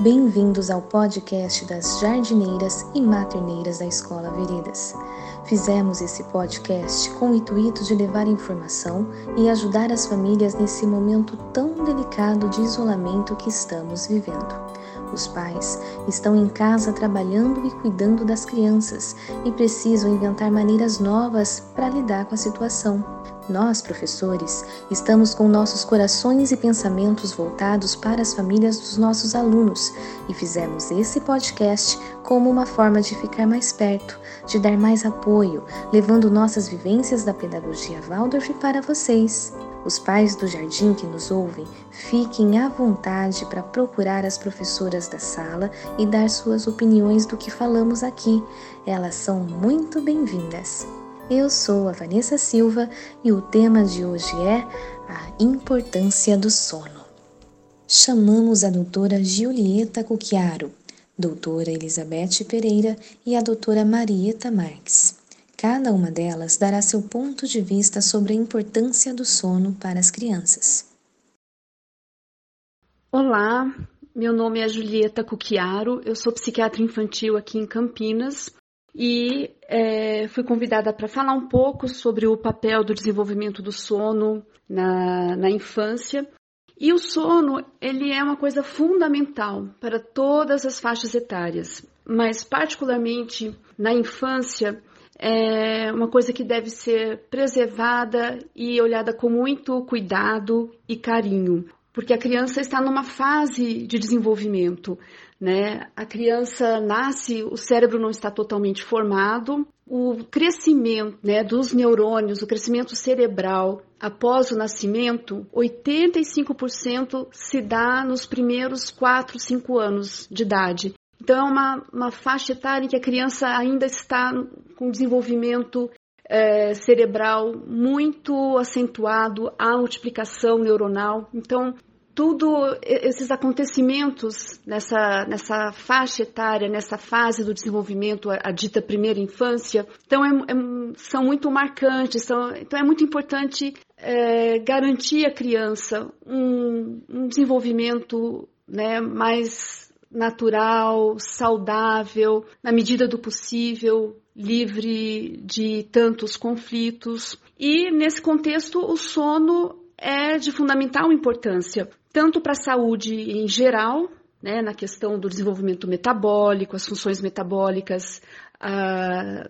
Bem-vindos ao podcast das jardineiras e materneiras da Escola Veredas. Fizemos esse podcast com o intuito de levar informação e ajudar as famílias nesse momento tão delicado de isolamento que estamos vivendo. Os pais estão em casa trabalhando e cuidando das crianças e precisam inventar maneiras novas para lidar com a situação. Nós, professores, estamos com nossos corações e pensamentos voltados para as famílias dos nossos alunos e fizemos esse podcast como uma forma de ficar mais perto, de dar mais apoio, levando nossas vivências da pedagogia Waldorf para vocês. Os pais do jardim que nos ouvem, fiquem à vontade para procurar as professoras da sala e dar suas opiniões do que falamos aqui. Elas são muito bem-vindas. Eu sou a Vanessa Silva e o tema de hoje é a importância do sono. Chamamos a doutora Giulieta Cucchiaro, doutora Elizabeth Pereira e a doutora Marieta Marques. Cada uma delas dará seu ponto de vista sobre a importância do sono para as crianças. Olá, meu nome é Julieta Cucchiaro, eu sou psiquiatra infantil aqui em Campinas e é, fui convidada para falar um pouco sobre o papel do desenvolvimento do sono na, na infância. E o sono, ele é uma coisa fundamental para todas as faixas etárias, mas particularmente na infância, é uma coisa que deve ser preservada e olhada com muito cuidado e carinho, porque a criança está numa fase de desenvolvimento. Né? A criança nasce, o cérebro não está totalmente formado, o crescimento né, dos neurônios, o crescimento cerebral após o nascimento, 85% se dá nos primeiros 4, 5 anos de idade. Então, é uma, uma faixa etária em que a criança ainda está com desenvolvimento é, cerebral muito acentuado, a multiplicação neuronal. Então, tudo esses acontecimentos nessa, nessa faixa etária, nessa fase do desenvolvimento, a, a dita primeira infância, então é, é, são muito marcantes. São, então é muito importante é, garantir à criança um, um desenvolvimento né, mais natural, saudável, na medida do possível, livre de tantos conflitos. E nesse contexto, o sono é de fundamental importância, tanto para a saúde em geral, né, na questão do desenvolvimento metabólico, as funções metabólicas,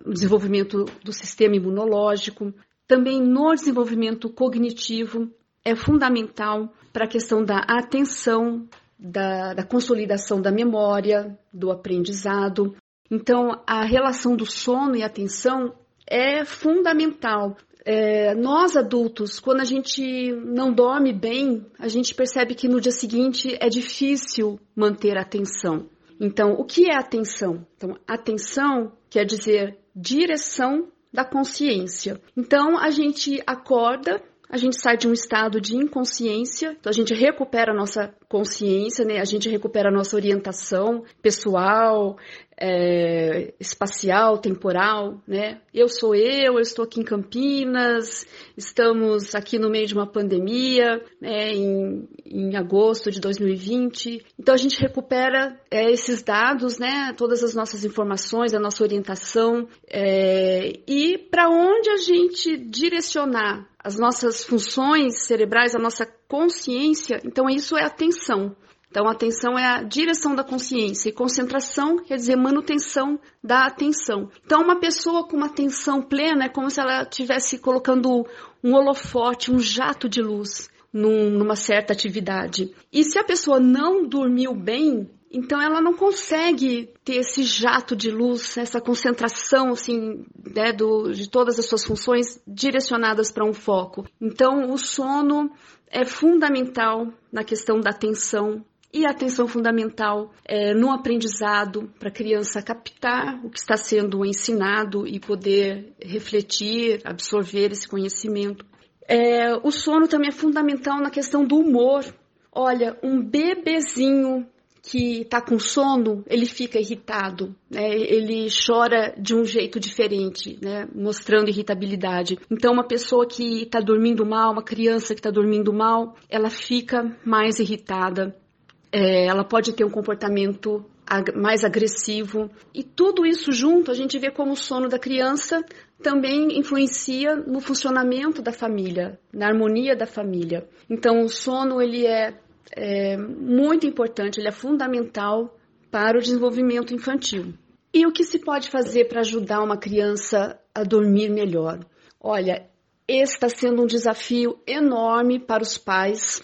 o desenvolvimento do sistema imunológico, também no desenvolvimento cognitivo, é fundamental para a questão da atenção, da, da consolidação da memória, do aprendizado. Então, a relação do sono e atenção é fundamental é, nós adultos, quando a gente não dorme bem, a gente percebe que no dia seguinte é difícil manter a atenção. Então, o que é atenção? Então, atenção quer dizer direção da consciência. Então, a gente acorda, a gente sai de um estado de inconsciência, então a gente recupera a nossa consciência, né? A gente recupera a nossa orientação pessoal, é, espacial, temporal, né? Eu sou eu, eu estou aqui em Campinas, estamos aqui no meio de uma pandemia, né, em, em agosto de 2020. Então a gente recupera é, esses dados, né, todas as nossas informações, a nossa orientação é, e para onde a gente direcionar as nossas funções cerebrais, a nossa consciência, então isso é atenção. Então, atenção é a direção da consciência e concentração quer dizer manutenção da atenção. Então, uma pessoa com uma atenção plena é como se ela estivesse colocando um holofote, um jato de luz num, numa certa atividade. E se a pessoa não dormiu bem, então ela não consegue ter esse jato de luz, essa concentração assim, né, do, de todas as suas funções direcionadas para um foco. Então o sono é fundamental na questão da atenção e a atenção fundamental é, no aprendizado para a criança captar o que está sendo ensinado e poder refletir, absorver esse conhecimento. É, o sono também é fundamental na questão do humor. Olha, um bebezinho que está com sono, ele fica irritado, né? ele chora de um jeito diferente, né? mostrando irritabilidade. Então, uma pessoa que está dormindo mal, uma criança que está dormindo mal, ela fica mais irritada é, ela pode ter um comportamento mais agressivo. E tudo isso junto, a gente vê como o sono da criança também influencia no funcionamento da família, na harmonia da família. Então, o sono ele é, é muito importante, ele é fundamental para o desenvolvimento infantil. E o que se pode fazer para ajudar uma criança a dormir melhor? Olha, esse está sendo um desafio enorme para os pais,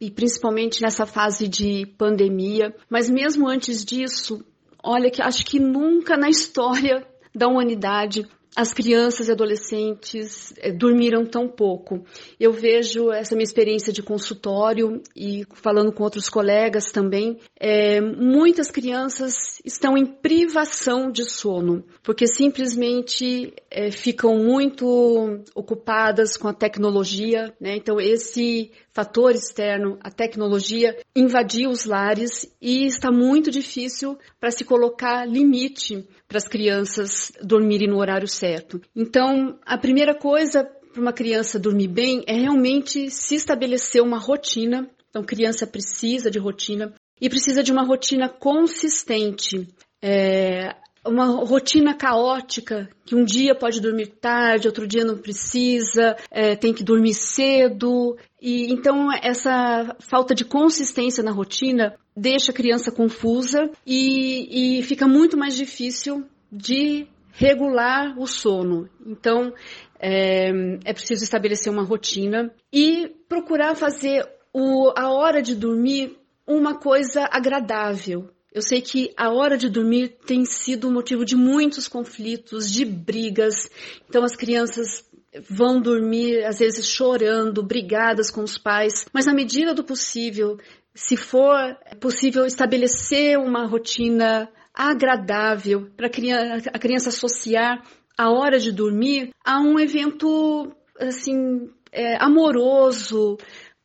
e principalmente nessa fase de pandemia. Mas mesmo antes disso, olha que acho que nunca na história da humanidade as crianças e adolescentes é, dormiram tão pouco. Eu vejo essa minha experiência de consultório e falando com outros colegas também, é, muitas crianças estão em privação de sono, porque simplesmente é, ficam muito ocupadas com a tecnologia, né? Então esse fator externo, a tecnologia, invadiu os lares e está muito difícil para se colocar limite para as crianças dormirem no horário certo. Então, a primeira coisa para uma criança dormir bem é realmente se estabelecer uma rotina. Então, criança precisa de rotina e precisa de uma rotina consistente. É, uma rotina caótica, que um dia pode dormir tarde, outro dia não precisa, é, tem que dormir cedo. E então essa falta de consistência na rotina deixa a criança confusa e, e fica muito mais difícil de regular o sono. Então é, é preciso estabelecer uma rotina e procurar fazer o, a hora de dormir uma coisa agradável. Eu sei que a hora de dormir tem sido motivo de muitos conflitos, de brigas. Então as crianças vão dormir às vezes chorando, brigadas com os pais, mas na medida do possível, se for possível estabelecer uma rotina agradável para a criança associar a hora de dormir a um evento assim é, amoroso,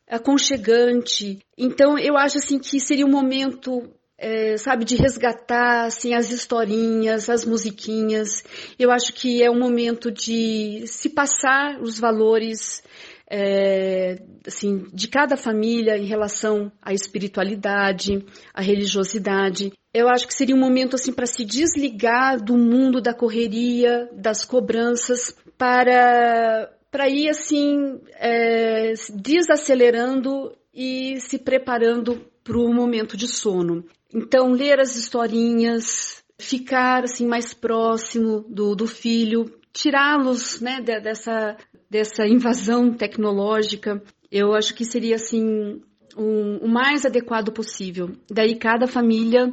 aconchegante. Então eu acho assim que seria um momento é, sabe, de resgatar assim, as historinhas, as musiquinhas. Eu acho que é um momento de se passar os valores é, assim, de cada família em relação à espiritualidade, à religiosidade. Eu acho que seria um momento assim para se desligar do mundo da correria, das cobranças, para para ir assim é, desacelerando e se preparando para o momento de sono. Então, ler as historinhas, ficar assim mais próximo do, do filho, tirá-los né, dessa, dessa invasão tecnológica, eu acho que seria assim um, o mais adequado possível. Daí cada família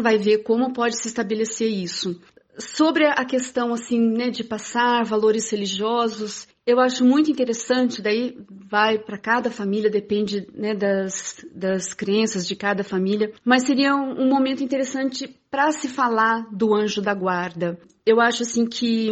vai ver como pode se estabelecer isso. Sobre a questão assim, né, de passar valores religiosos, eu acho muito interessante, daí vai para cada família, depende né, das, das crenças de cada família, mas seria um, um momento interessante para se falar do anjo da guarda. Eu acho assim que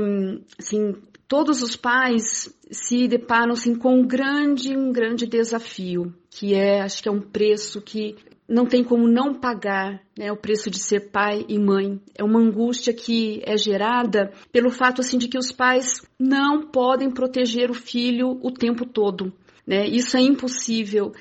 assim, todos os pais se deparam assim, com um grande, um grande desafio, que é, acho que é um preço que não tem como não pagar né, o preço de ser pai e mãe. É uma angústia que é gerada pelo fato assim de que os pais não podem proteger o filho o tempo todo. Né? Isso é impossível.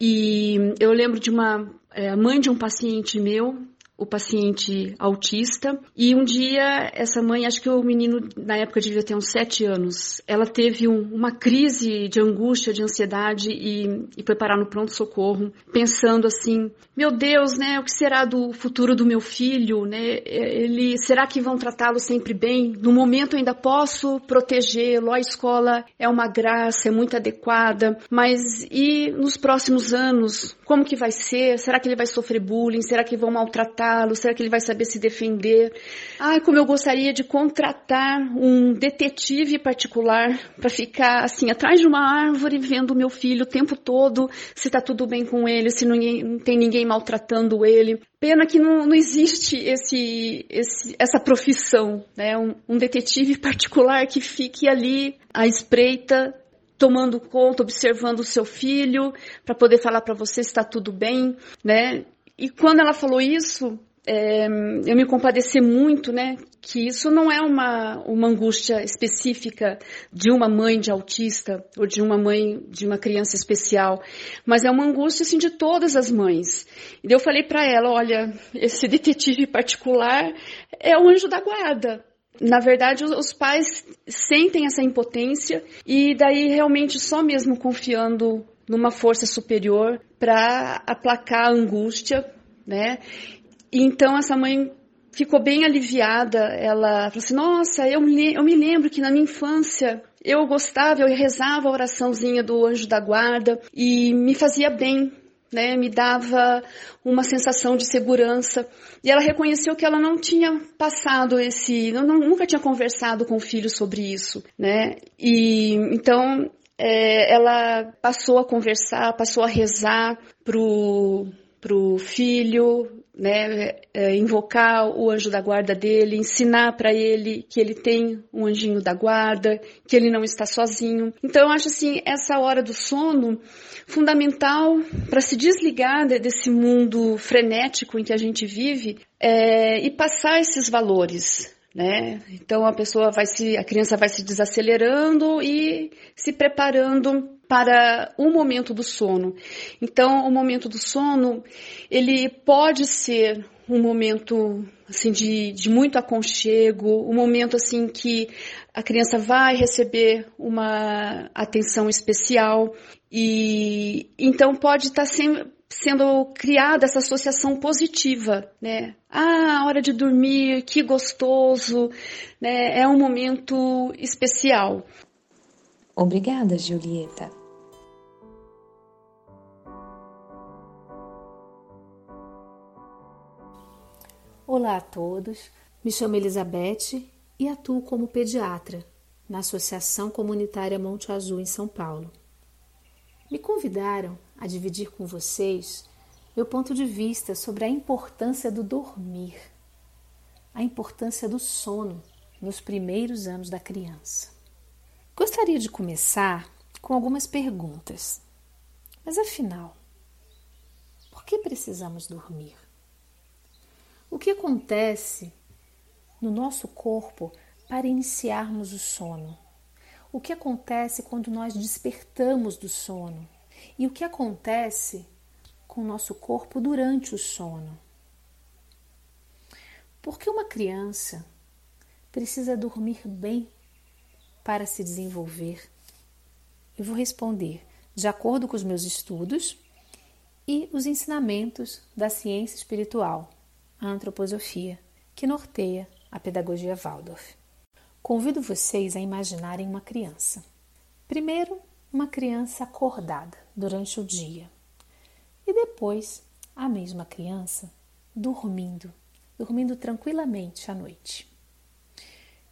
E eu lembro de uma é, mãe de um paciente meu o paciente autista. E um dia, essa mãe, acho que o menino na época devia ter uns sete anos, ela teve um, uma crise de angústia, de ansiedade e, e foi parar no pronto-socorro, pensando assim: meu Deus, né, o que será do futuro do meu filho? Né? Ele, será que vão tratá-lo sempre bem? No momento eu ainda posso protegê-lo, a escola é uma graça, é muito adequada, mas e nos próximos anos? Como que vai ser? Será que ele vai sofrer bullying? Será que vão maltratar? Lo Será que ele vai saber se defender? Ai, como eu gostaria de contratar um detetive particular para ficar assim atrás de uma árvore vendo o meu filho o tempo todo, se está tudo bem com ele, se não, não, tem ninguém maltratando ele. Pena que não, não existe esse, esse, essa profissão, né? Um, um detetive particular que fique ali à espreita tomando conta, observando o seu filho, para poder falar para você se está tudo bem, né? E quando ela falou isso, é, eu me compadecer muito, né? Que isso não é uma, uma angústia específica de uma mãe de autista ou de uma mãe de uma criança especial, mas é uma angústia assim de todas as mães. E eu falei para ela, olha, esse detetive particular é o anjo da guarda. Na verdade, os pais sentem essa impotência e daí realmente só mesmo confiando numa força superior para aplacar a angústia, né? Então essa mãe ficou bem aliviada. Ela falou assim: Nossa, eu me, eu me lembro que na minha infância eu gostava, eu rezava a oraçãozinha do anjo da guarda e me fazia bem. Né, me dava uma sensação de segurança. E ela reconheceu que ela não tinha passado esse, não, nunca tinha conversado com o filho sobre isso, né? E então é, ela passou a conversar, passou a rezar pro pro filho, né, é, invocar o anjo da guarda dele, ensinar para ele que ele tem um anjinho da guarda, que ele não está sozinho. Então eu acho assim essa hora do sono fundamental para se desligar desse mundo frenético em que a gente vive é, e passar esses valores, né? Então a pessoa vai se, a criança vai se desacelerando e se preparando para o momento do sono. Então, o momento do sono, ele pode ser um momento assim de, de muito aconchego, um momento assim que a criança vai receber uma atenção especial e então pode estar sendo sendo criada essa associação positiva, né? Ah, hora de dormir, que gostoso, né? É um momento especial. Obrigada, Julieta. Olá a todos, me chamo Elizabeth e atuo como pediatra na Associação Comunitária Monte Azul em São Paulo. Me convidaram a dividir com vocês meu ponto de vista sobre a importância do dormir, a importância do sono nos primeiros anos da criança. Gostaria de começar com algumas perguntas. Mas afinal, por que precisamos dormir? O que acontece no nosso corpo para iniciarmos o sono? O que acontece quando nós despertamos do sono? E o que acontece com o nosso corpo durante o sono? Porque uma criança precisa dormir bem para se desenvolver? Eu vou responder de acordo com os meus estudos e os ensinamentos da ciência espiritual a antroposofia, que norteia a pedagogia Waldorf. Convido vocês a imaginarem uma criança. Primeiro, uma criança acordada durante o dia e depois a mesma criança dormindo, dormindo tranquilamente à noite.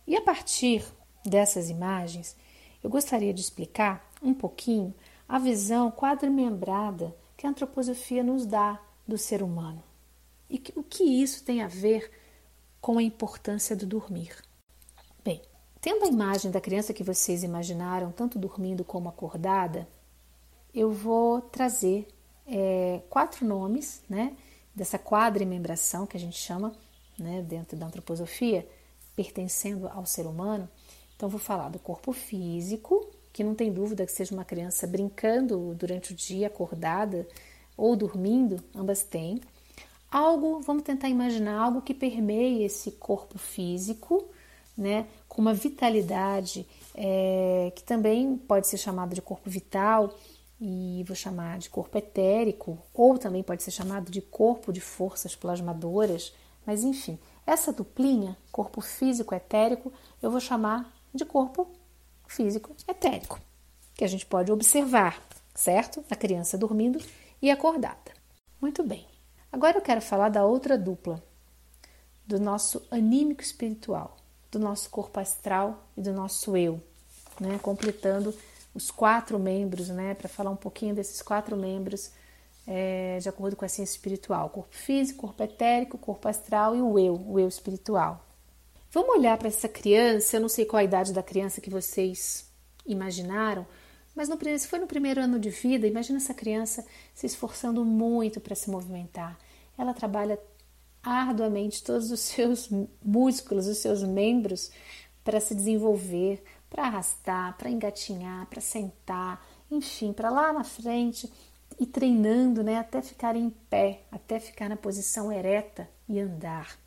E a partir dessas imagens, eu gostaria de explicar um pouquinho a visão quadrimembrada que a antroposofia nos dá do ser humano. E o que isso tem a ver com a importância do dormir? Bem, tendo a imagem da criança que vocês imaginaram, tanto dormindo como acordada, eu vou trazer é, quatro nomes, né, dessa quadrimembração que a gente chama, né, dentro da antroposofia, pertencendo ao ser humano. Então, vou falar do corpo físico, que não tem dúvida que seja uma criança brincando durante o dia, acordada ou dormindo, ambas têm algo, vamos tentar imaginar algo que permeie esse corpo físico, né, com uma vitalidade é, que também pode ser chamado de corpo vital e vou chamar de corpo etérico, ou também pode ser chamado de corpo de forças plasmadoras, mas enfim, essa duplinha, corpo físico etérico, eu vou chamar de corpo físico etérico, que a gente pode observar, certo? A criança dormindo e acordada. Muito bem. Agora eu quero falar da outra dupla, do nosso anímico espiritual, do nosso corpo astral e do nosso eu, né? completando os quatro membros, né? para falar um pouquinho desses quatro membros é, de acordo com a ciência espiritual: corpo físico, corpo etérico, corpo astral e o eu, o eu espiritual. Vamos olhar para essa criança, eu não sei qual a idade da criança que vocês imaginaram, mas no, se foi no primeiro ano de vida, imagina essa criança se esforçando muito para se movimentar. Ela trabalha arduamente todos os seus músculos, os seus membros para se desenvolver, para arrastar, para engatinhar, para sentar, enfim, para lá na frente e treinando, né, até ficar em pé, até ficar na posição ereta e andar.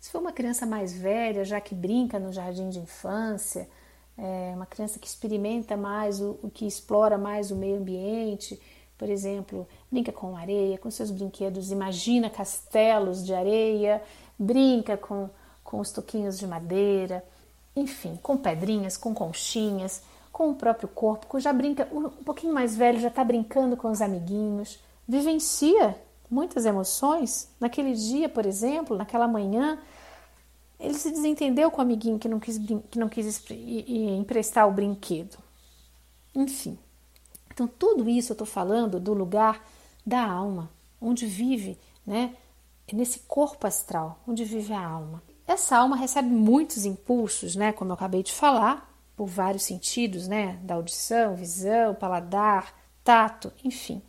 Se for uma criança mais velha, já que brinca no jardim de infância, é uma criança que experimenta mais, o, o que explora mais o meio ambiente, por exemplo, brinca com areia, com seus brinquedos, imagina castelos de areia, brinca com, com os toquinhos de madeira, enfim, com pedrinhas, com conchinhas, com o próprio corpo, já brinca, um pouquinho mais velho já está brincando com os amiguinhos, vivencia muitas emoções. Naquele dia, por exemplo, naquela manhã, ele se desentendeu com o amiguinho que não quis, que não quis emprestar o brinquedo. Enfim. Então, tudo isso eu estou falando do lugar da alma, onde vive, né? Nesse corpo astral, onde vive a alma. Essa alma recebe muitos impulsos, né? Como eu acabei de falar, por vários sentidos, né? Da audição, visão, paladar, tato, enfim.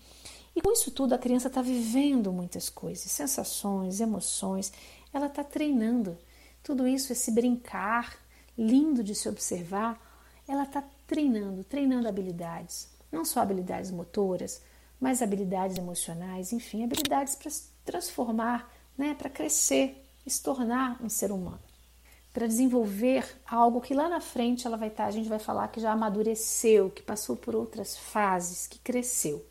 E com isso tudo, a criança está vivendo muitas coisas, sensações, emoções, ela está treinando. Tudo isso, esse brincar lindo de se observar, ela está treinando, treinando habilidades não só habilidades motoras, mas habilidades emocionais, enfim, habilidades para se transformar, né, para crescer, se tornar um ser humano, para desenvolver algo que lá na frente ela vai estar, tá, a gente vai falar que já amadureceu, que passou por outras fases, que cresceu.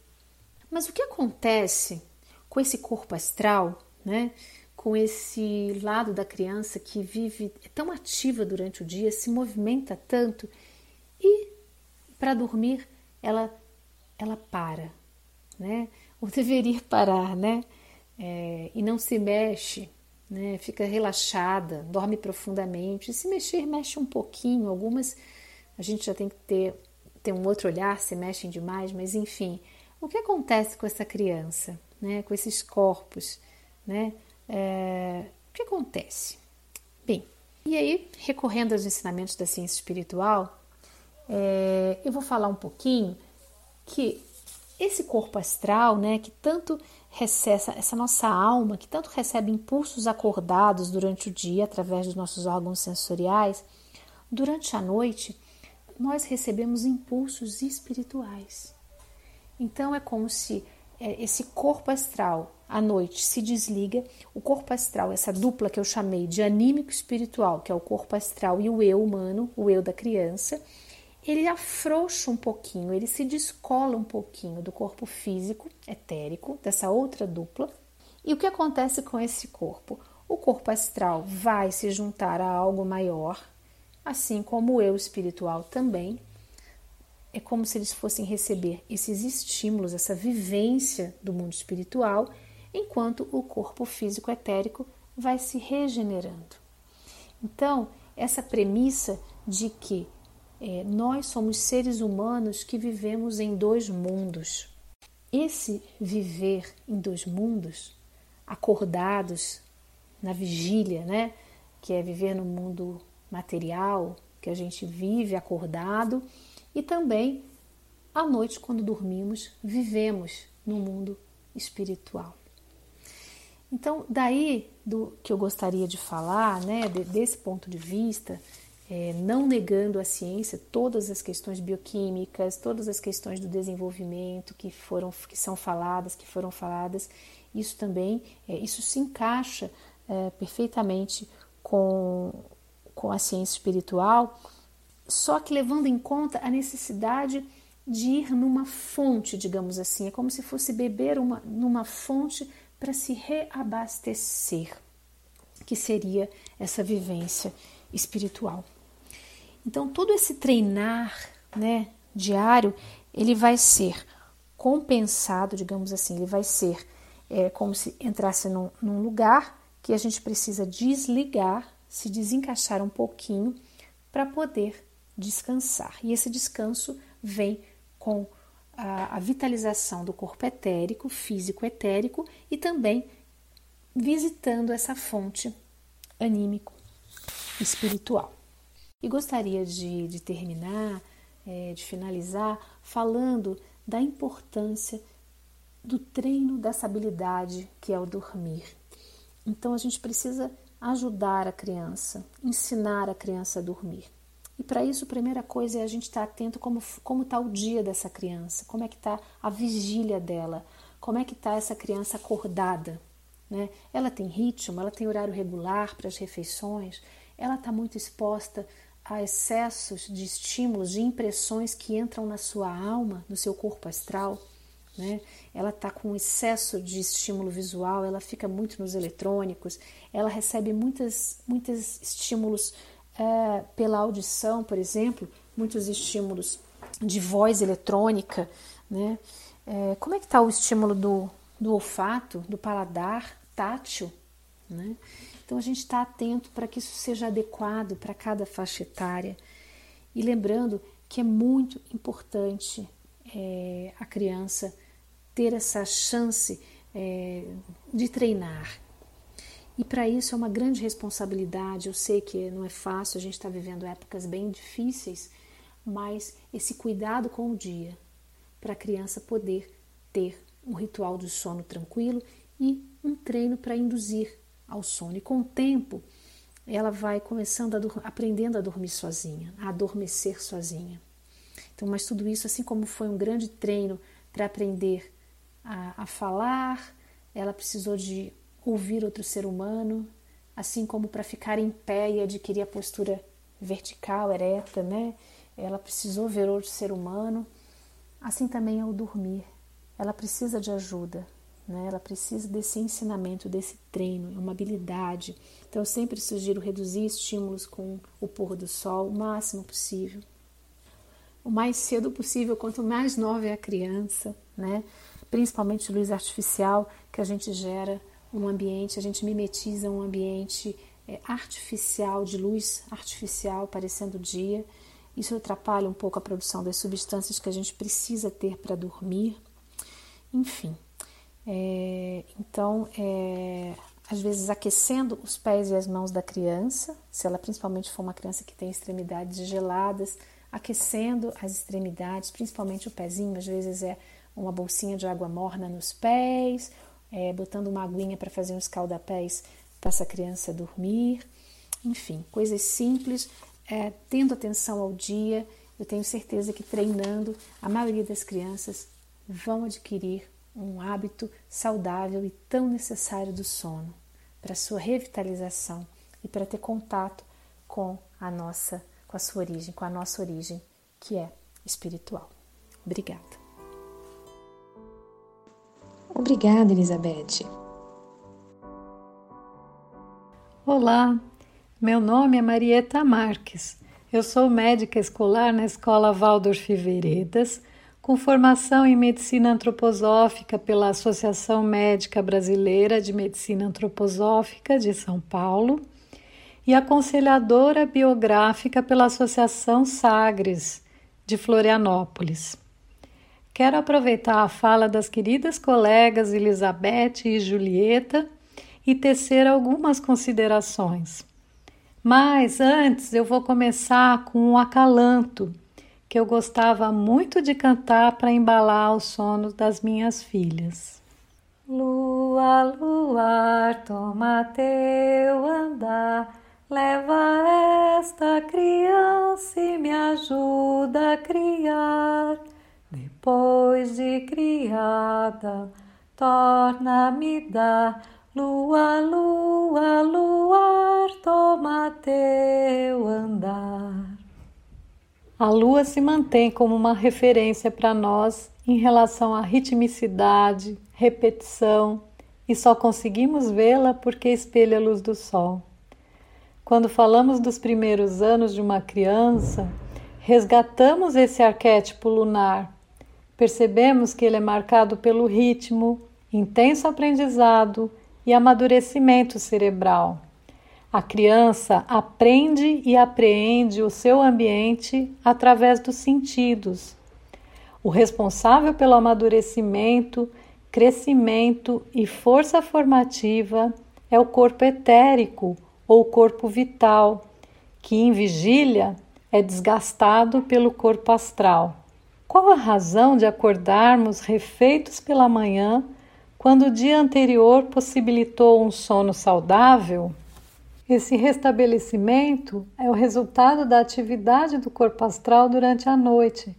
Mas o que acontece com esse corpo astral, né? Com esse lado da criança que vive é tão ativa durante o dia, se movimenta tanto e para dormir ela, ela para, né? Ou deveria parar, né? É, e não se mexe, né? Fica relaxada, dorme profundamente. Se mexer, mexe um pouquinho. Algumas a gente já tem que ter, ter um outro olhar, se mexem demais, mas enfim. O que acontece com essa criança, né? Com esses corpos, né? É, o que acontece? Bem, e aí, recorrendo aos ensinamentos da ciência espiritual, é, eu vou falar um pouquinho que esse corpo astral, né, que tanto recebe, essa nossa alma, que tanto recebe impulsos acordados durante o dia através dos nossos órgãos sensoriais, durante a noite nós recebemos impulsos espirituais. Então é como se é, esse corpo astral à noite se desliga, o corpo astral, essa dupla que eu chamei de anímico espiritual, que é o corpo astral e o eu humano, o eu da criança, ele afrouxa um pouquinho, ele se descola um pouquinho do corpo físico, etérico, dessa outra dupla. E o que acontece com esse corpo? O corpo astral vai se juntar a algo maior, assim como o eu espiritual também. É como se eles fossem receber esses estímulos, essa vivência do mundo espiritual, enquanto o corpo físico etérico vai se regenerando. Então, essa premissa de que é, nós somos seres humanos que vivemos em dois mundos. Esse viver em dois mundos, acordados na vigília, né? Que é viver no mundo material, que a gente vive acordado, e também à noite, quando dormimos, vivemos no mundo espiritual. Então, daí do que eu gostaria de falar, né, desse ponto de vista, é, não negando a ciência, todas as questões bioquímicas, todas as questões do desenvolvimento que foram que são faladas, que foram faladas, isso também é, isso se encaixa é, perfeitamente com, com a ciência espiritual, só que levando em conta a necessidade de ir numa fonte, digamos assim, é como se fosse beber uma, numa fonte para se reabastecer, que seria essa vivência espiritual. Então, todo esse treinar né, diário, ele vai ser compensado, digamos assim, ele vai ser é, como se entrasse num, num lugar que a gente precisa desligar, se desencaixar um pouquinho para poder descansar. E esse descanso vem com a, a, vitalização do corpo etérico, físico etérico e também visitando essa fonte anímico espiritual. E gostaria de, de terminar, é, de finalizar, falando da importância do treino dessa habilidade que é o dormir. Então a gente precisa ajudar a criança, ensinar a criança a dormir. E para isso, a primeira coisa é a gente estar tá atento como como está o dia dessa criança, como é que está a vigília dela, como é que está essa criança acordada. Né? Ela tem ritmo, ela tem horário regular para as refeições, ela está muito exposta a excessos de estímulos, de impressões que entram na sua alma, no seu corpo astral. Né? Ela está com excesso de estímulo visual, ela fica muito nos eletrônicos, ela recebe muitas, muitos estímulos é, pela audição, por exemplo, muitos estímulos de voz eletrônica. Né? É, como é que está o estímulo do, do olfato, do paladar tátil? Né? Então a gente está atento para que isso seja adequado para cada faixa etária. E lembrando que é muito importante é, a criança ter essa chance é, de treinar. E para isso é uma grande responsabilidade. Eu sei que não é fácil, a gente está vivendo épocas bem difíceis, mas esse cuidado com o dia para a criança poder ter um ritual de sono tranquilo e um treino para induzir ao sono. E com o tempo, ela vai começando a aprendendo a dormir sozinha, a adormecer sozinha. Então, mas tudo isso, assim como foi um grande treino para aprender a, a falar, ela precisou de ouvir outro ser humano, assim como para ficar em pé e adquirir a postura vertical, ereta, né? Ela precisou ver outro ser humano. Assim também ao dormir, ela precisa de ajuda, né? Ela precisa desse ensinamento, desse treino, é uma habilidade. Então, eu sempre sugiro reduzir estímulos com o pôr do sol o máximo possível. O mais cedo possível, quanto mais nova é a criança, né? principalmente luz artificial, que a gente gera um ambiente, a gente mimetiza um ambiente é, artificial, de luz artificial, parecendo dia. Isso atrapalha um pouco a produção das substâncias que a gente precisa ter para dormir. Enfim, é, então, é, às vezes aquecendo os pés e as mãos da criança, se ela principalmente for uma criança que tem extremidades geladas, aquecendo as extremidades, principalmente o pezinho, às vezes é uma bolsinha de água morna nos pés, é, botando uma aguinha para fazer um escaldapés para essa criança dormir. Enfim, coisas simples, é, tendo atenção ao dia. Eu tenho certeza que treinando, a maioria das crianças vão adquirir um hábito saudável e tão necessário do sono para sua revitalização e para ter contato com a nossa, com a sua origem, com a nossa origem, que é espiritual. Obrigada. Obrigada, Elizabeth. Olá, meu nome é Marieta Marques. Eu sou médica escolar na Escola Waldorf Veredas com formação em medicina antroposófica pela Associação Médica Brasileira de Medicina Antroposófica de São Paulo e aconselhadora biográfica pela Associação Sagres de Florianópolis. Quero aproveitar a fala das queridas colegas Elizabeth e Julieta e tecer algumas considerações. Mas antes eu vou começar com um acalanto que eu gostava muito de cantar para embalar o sono das minhas filhas. Lua, luar, toma teu andar, leva esta criança e me ajuda a criar. Depois de criada, torna-me dar, lua, lua, luar, toma teu andar. A lua se mantém como uma referência para nós em relação à ritmicidade, repetição, e só conseguimos vê-la porque espelha a luz do sol. Quando falamos dos primeiros anos de uma criança, resgatamos esse arquétipo lunar. Percebemos que ele é marcado pelo ritmo, intenso aprendizado e amadurecimento cerebral. A criança aprende e apreende o seu ambiente através dos sentidos. O responsável pelo amadurecimento, crescimento e força formativa é o corpo etérico ou corpo vital, que em vigília é desgastado pelo corpo astral. Qual a razão de acordarmos refeitos pela manhã quando o dia anterior possibilitou um sono saudável, esse restabelecimento é o resultado da atividade do corpo astral durante a noite.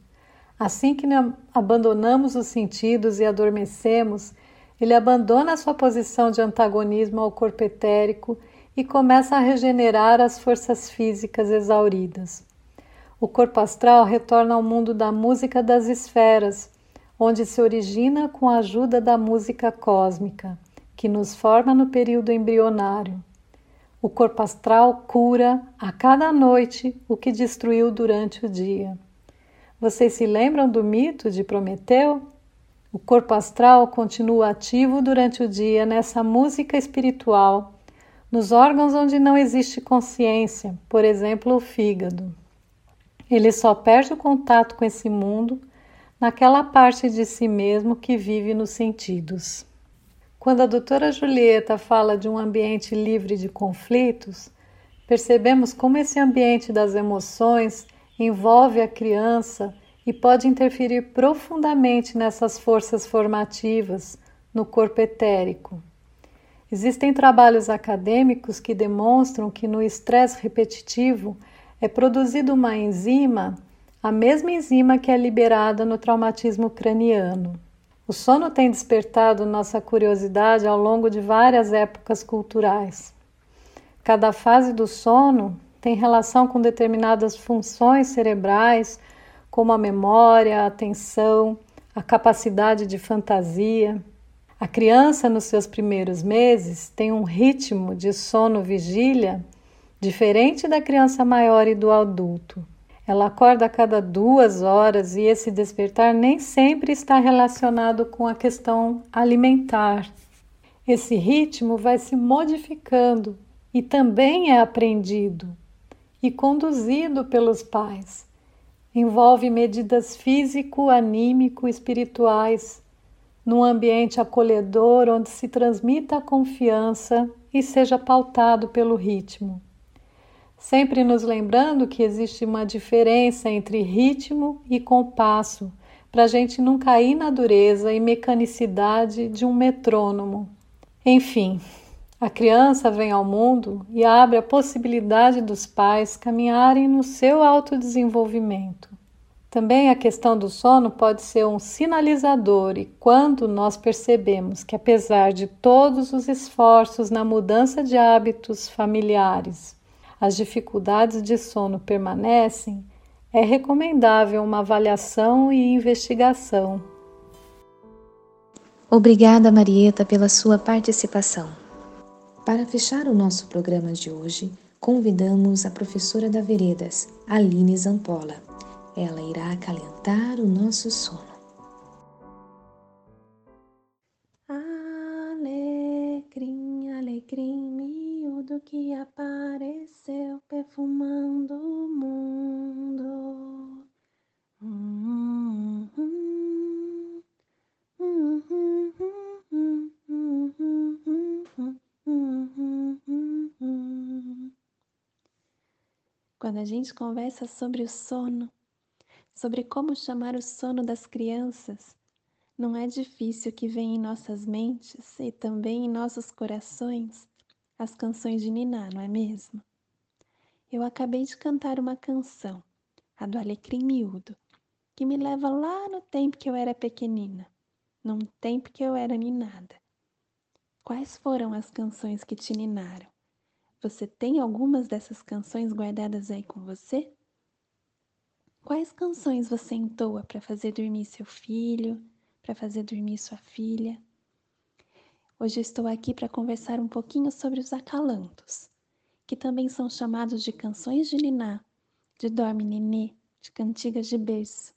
Assim que abandonamos os sentidos e adormecemos, ele abandona sua posição de antagonismo ao corpo etérico e começa a regenerar as forças físicas exauridas. O corpo astral retorna ao mundo da música das esferas, onde se origina com a ajuda da música cósmica, que nos forma no período embrionário. O corpo astral cura a cada noite o que destruiu durante o dia. Vocês se lembram do mito de Prometeu? O corpo astral continua ativo durante o dia nessa música espiritual, nos órgãos onde não existe consciência, por exemplo, o fígado. Ele só perde o contato com esse mundo naquela parte de si mesmo que vive nos sentidos. Quando a doutora Julieta fala de um ambiente livre de conflitos, percebemos como esse ambiente das emoções envolve a criança e pode interferir profundamente nessas forças formativas no corpo etérico. Existem trabalhos acadêmicos que demonstram que no estresse repetitivo é produzida uma enzima, a mesma enzima que é liberada no traumatismo craniano. O sono tem despertado nossa curiosidade ao longo de várias épocas culturais. Cada fase do sono tem relação com determinadas funções cerebrais como a memória, a atenção, a capacidade de fantasia. A criança, nos seus primeiros meses, tem um ritmo de sono-vigília diferente da criança maior e do adulto. Ela acorda a cada duas horas e esse despertar nem sempre está relacionado com a questão alimentar. Esse ritmo vai se modificando e também é aprendido e conduzido pelos pais envolve medidas físico, anímico, espirituais, num ambiente acolhedor onde se transmita a confiança e seja pautado pelo ritmo. Sempre nos lembrando que existe uma diferença entre ritmo e compasso, para a gente não cair na dureza e mecanicidade de um metrônomo. Enfim, a criança vem ao mundo e abre a possibilidade dos pais caminharem no seu autodesenvolvimento. Também a questão do sono pode ser um sinalizador, e quando nós percebemos que, apesar de todos os esforços na mudança de hábitos familiares, as dificuldades de sono permanecem, é recomendável uma avaliação e investigação. Obrigada, Marieta, pela sua participação. Para fechar o nosso programa de hoje, convidamos a professora da Veredas, Aline Zampola. Ela irá acalentar o nosso sono. que apareceu perfumando o mundo. Quando a gente conversa sobre o sono, sobre como chamar o sono das crianças, não é difícil que venha em nossas mentes e também em nossos corações as canções de Niná, não é mesmo? Eu acabei de cantar uma canção, a do Alecrim Miúdo, que me leva lá no tempo que eu era pequenina, num tempo que eu era ninada. Quais foram as canções que te ninaram? Você tem algumas dessas canções guardadas aí com você? Quais canções você entoa para fazer dormir seu filho, para fazer dormir sua filha? Hoje estou aqui para conversar um pouquinho sobre os acalantos, que também são chamados de canções de niná, de dorme nenê, de cantigas de berço.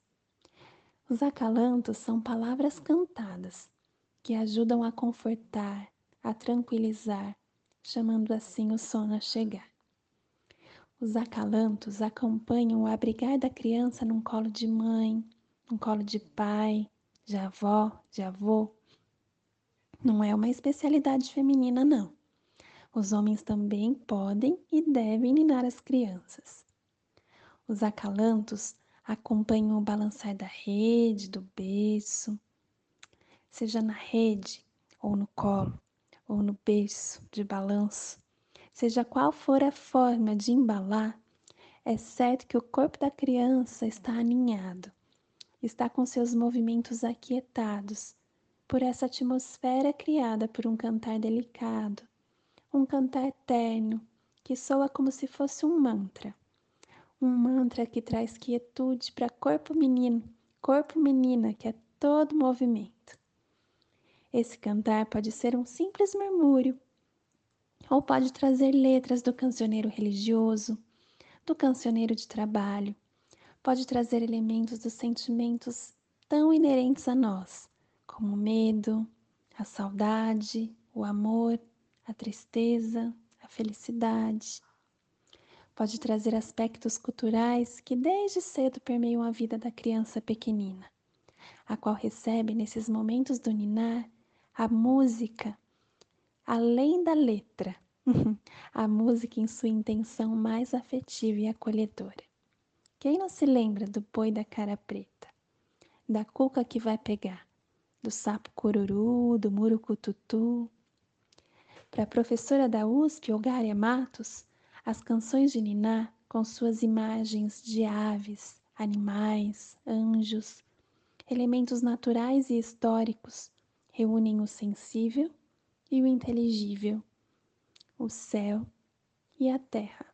Os acalantos são palavras cantadas que ajudam a confortar, a tranquilizar, chamando assim o sono a chegar. Os acalantos acompanham o abrigar da criança num colo de mãe, num colo de pai, de avó, de avô. Não é uma especialidade feminina, não. Os homens também podem e devem ninar as crianças. Os acalantos acompanham o balançar da rede, do berço, seja na rede ou no colo, ou no berço de balanço, seja qual for a forma de embalar, é certo que o corpo da criança está aninhado, está com seus movimentos aquietados por essa atmosfera criada por um cantar delicado, um cantar terno que soa como se fosse um mantra. Um mantra que traz quietude para corpo menino, corpo menina, que é todo movimento. Esse cantar pode ser um simples murmúrio, ou pode trazer letras do cancioneiro religioso, do cancioneiro de trabalho, pode trazer elementos dos sentimentos tão inerentes a nós, como o medo, a saudade, o amor, a tristeza, a felicidade. Pode trazer aspectos culturais que desde cedo permeiam a vida da criança pequenina, a qual recebe nesses momentos do ninar a música, além da letra, a música em sua intenção mais afetiva e acolhedora. Quem não se lembra do boi da cara preta, da cuca que vai pegar, do sapo cururu, do murucututu? Para a professora da USP, Ogária Matos, as canções de Niná, com suas imagens de aves, animais, anjos, elementos naturais e históricos, reúnem o sensível e o inteligível, o céu e a terra,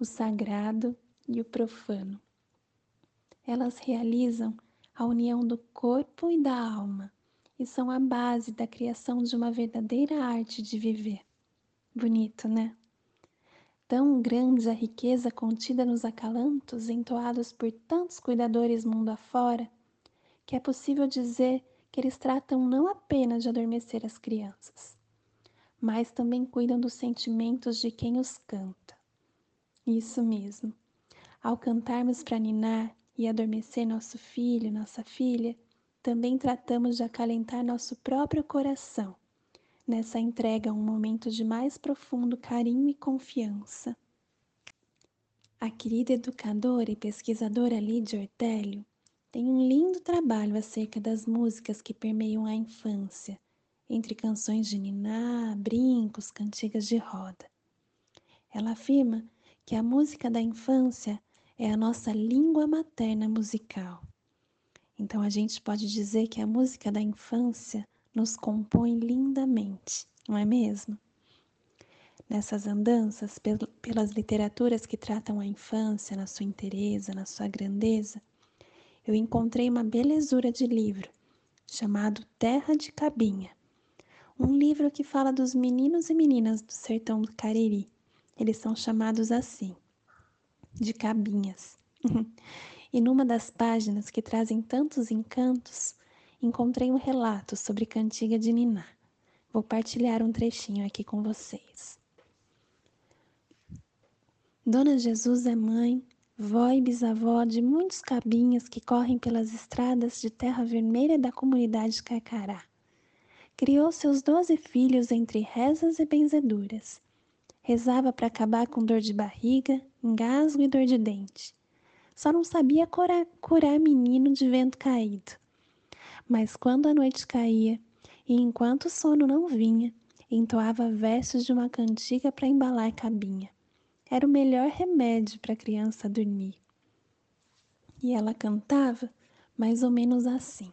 o sagrado e o profano. Elas realizam a união do corpo e da alma e são a base da criação de uma verdadeira arte de viver. Bonito, né? Tão grande a riqueza contida nos acalantos entoados por tantos cuidadores mundo afora, que é possível dizer que eles tratam não apenas de adormecer as crianças, mas também cuidam dos sentimentos de quem os canta. Isso mesmo. Ao cantarmos para ninar e adormecer nosso filho, nossa filha, também tratamos de acalentar nosso próprio coração, nessa entrega a um momento de mais profundo carinho e confiança. A querida educadora e pesquisadora Lídia Ortélio tem um lindo trabalho acerca das músicas que permeiam a infância, entre canções de niná, brincos, cantigas de roda. Ela afirma que a música da infância é a nossa língua materna musical. Então a gente pode dizer que a música da infância nos compõe lindamente, não é mesmo? Nessas andanças pelas literaturas que tratam a infância na sua inteireza, na sua grandeza, eu encontrei uma belezura de livro chamado Terra de Cabinha. Um livro que fala dos meninos e meninas do sertão do Cariri. Eles são chamados assim, de cabinhas. e numa das páginas que trazem tantos encantos, encontrei um relato sobre cantiga de Niná. Vou partilhar um trechinho aqui com vocês. Dona Jesus é mãe, vó e bisavó de muitos cabinhas que correm pelas estradas de terra vermelha da comunidade Carcará. Criou seus doze filhos entre rezas e benzeduras. Rezava para acabar com dor de barriga, engasgo e dor de dente. Só não sabia curar, curar menino de vento caído. Mas quando a noite caía, e enquanto o sono não vinha, entoava versos de uma cantiga para embalar cabinha era o melhor remédio para a criança dormir. E ela cantava mais ou menos assim: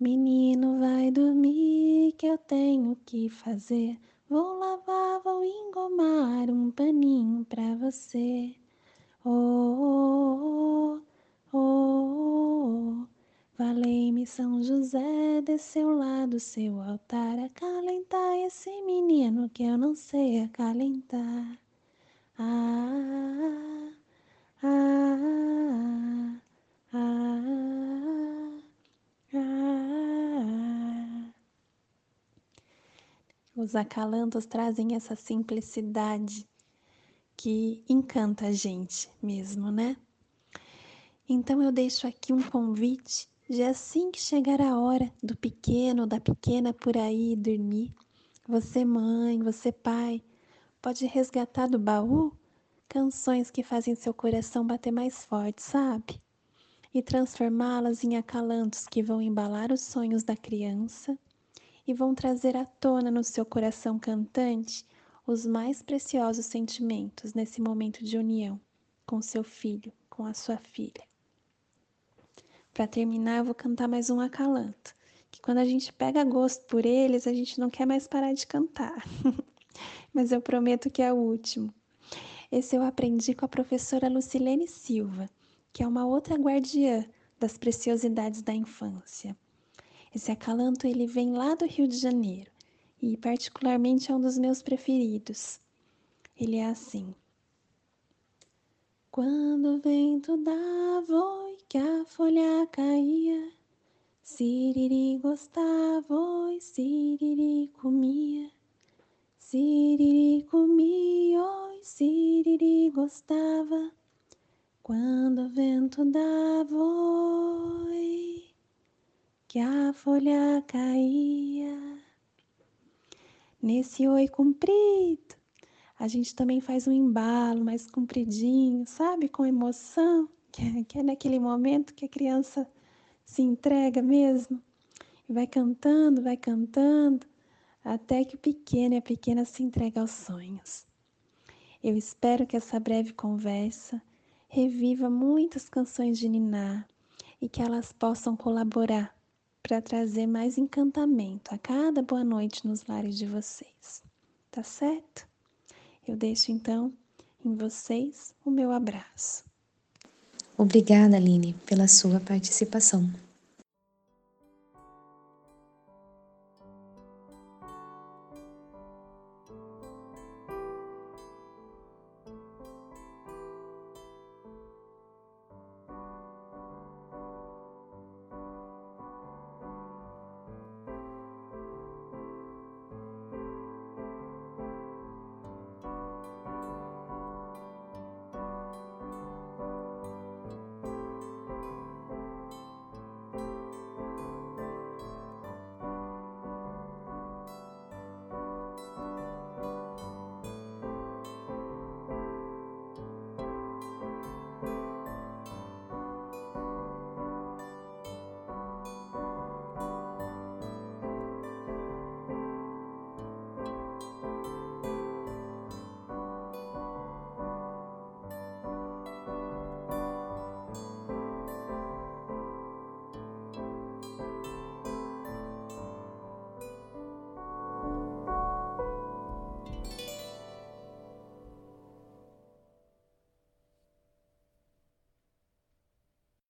Menino, vai dormir que eu tenho que fazer. Vou lavar, vou engomar um paninho pra você. Oh, oh, oh, oh. Valei-me São José, desceu lá do seu altar, acalentar esse menino que eu não sei acalentar. Ah, ah, Os acalantos trazem essa simplicidade que encanta a gente mesmo, né? Então eu deixo aqui um convite de assim que chegar a hora do pequeno da pequena por aí dormir, você mãe, você pai, pode resgatar do baú canções que fazem seu coração bater mais forte, sabe? E transformá-las em acalantos que vão embalar os sonhos da criança e vão trazer à tona no seu coração cantante os mais preciosos sentimentos nesse momento de união com seu filho, com a sua filha. Para terminar, eu vou cantar mais um acalanto, que quando a gente pega gosto por eles, a gente não quer mais parar de cantar. Mas eu prometo que é o último. Esse eu aprendi com a professora Lucilene Silva, que é uma outra guardiã das preciosidades da infância. Esse acalanto ele vem lá do Rio de Janeiro e particularmente é um dos meus preferidos. Ele é assim: Quando o vento dava e que a folha caía, Siriri gostava e Siriri comia. Siriri comia, oi, Siriri gostava. Quando o vento dava, oi, que a folha caía. Nesse oi comprido, a gente também faz um embalo mais compridinho, sabe? Com emoção, que é, que é naquele momento que a criança se entrega mesmo. E vai cantando, vai cantando, até que o pequeno e a pequena se entregam aos sonhos. Eu espero que essa breve conversa reviva muitas canções de Niná e que elas possam colaborar para trazer mais encantamento a cada boa noite nos lares de vocês. Tá certo? Eu deixo então em vocês o meu abraço. Obrigada, Aline, pela sua participação.